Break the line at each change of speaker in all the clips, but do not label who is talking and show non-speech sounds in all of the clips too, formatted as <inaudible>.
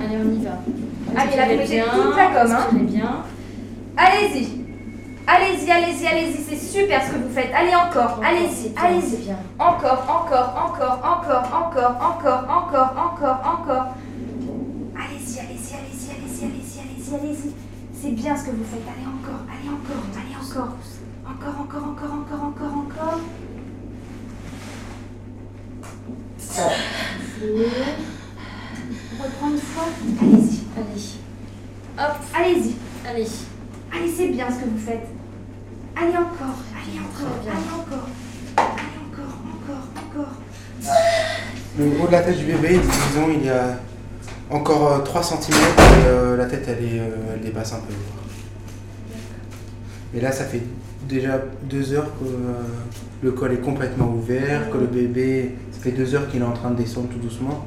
Allez, on y va.
Allez, là, vous mettez toute la gomme. Hein.
bien.
Allez-y. Allez-y, allez-y, allez-y. C'est super ce que vous faites. Allez, encore. Allez-y, allez-y. Encore, encore, encore, encore, encore, encore, encore, encore, encore. Bien ce que vous faites. Allez, encore, allez, encore, allez, encore. Encore, encore, encore, encore, encore, encore. On reprend une fois. Allez-y.
Allez. Hop.
Allez-y.
Allez.
Allez, c'est bien ce que vous faites. Allez encore. Allez encore. Allez encore. Allez encore, encore, encore.
Le haut de la tête du bébé, disons, il y a encore 3 cm et euh, la tête elle, est, euh, elle dépasse un peu. Mais là, ça fait déjà deux heures que euh, le col est complètement ouvert, que le bébé, ça fait deux heures qu'il est en train de descendre tout doucement.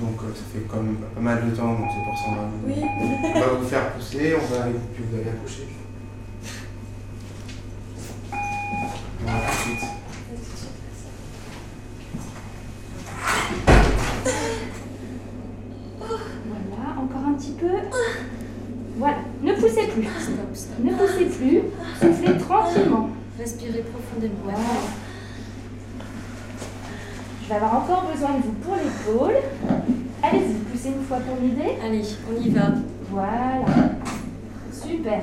Donc euh, ça fait quand même pas mal de temps, donc c'est pour ça qu'on va, on va vous faire pousser, on va, puis vous allez accoucher. Voilà, tout de suite.
Voilà, encore un petit peu. Voilà, ne poussez plus.
Stop, stop.
Ne poussez plus. Soufflez tranquillement.
Respirez profondément.
Voilà. Je vais avoir encore besoin de vous pour l'épaule. Allez-y, poussez une fois pour l'idée.
Allez, on y va.
Voilà. Super.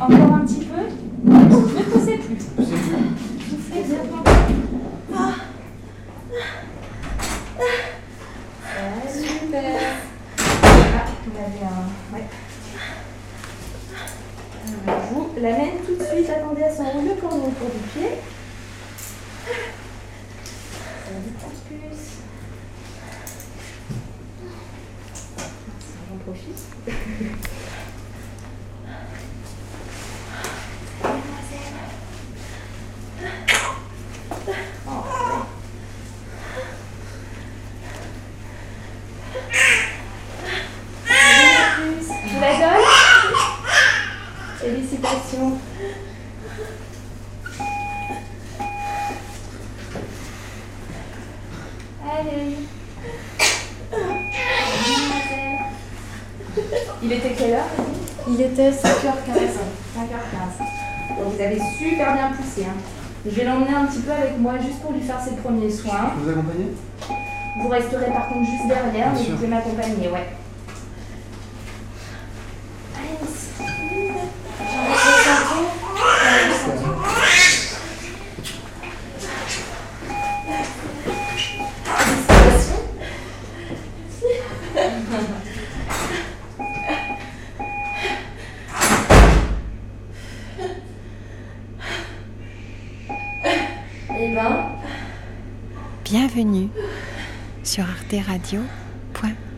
Encore un petit peu. Ne poussez plus.
Poussez plus.
Soufflez bien. Ouais, super. Voilà, vous avez un. Ouais. Alors, je vous l'amène tout de suite. Attendez à s'enrouler le cordon autour du pied. J'en profite. <laughs> Mademoiselle. Oh, ouais. Je vous la donne Allez. Il était quelle heure
Il était 5h15.
5h15. Donc vous avez super bien poussé. hein. Je vais l'emmener un petit peu avec moi juste pour lui faire ses premiers soins.
Vous accompagnez?
Vous resterez par contre juste derrière,
Bien
mais
sûr.
vous pouvez m'accompagner, ouais.
Eh ben.
Bienvenue sur arteradio.com